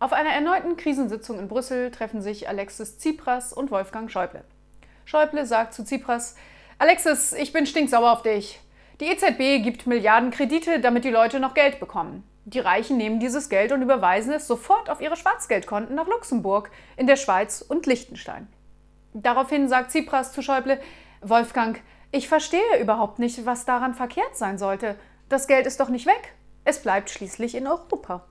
Auf einer erneuten Krisensitzung in Brüssel treffen sich Alexis Tsipras und Wolfgang Schäuble. Schäuble sagt zu Tsipras: Alexis, ich bin stinksauer auf dich. Die EZB gibt Milliarden Kredite, damit die Leute noch Geld bekommen. Die Reichen nehmen dieses Geld und überweisen es sofort auf ihre Schwarzgeldkonten nach Luxemburg, in der Schweiz und Liechtenstein. Daraufhin sagt Tsipras zu Schäuble: Wolfgang, ich verstehe überhaupt nicht, was daran verkehrt sein sollte. Das Geld ist doch nicht weg. Es bleibt schließlich in Europa.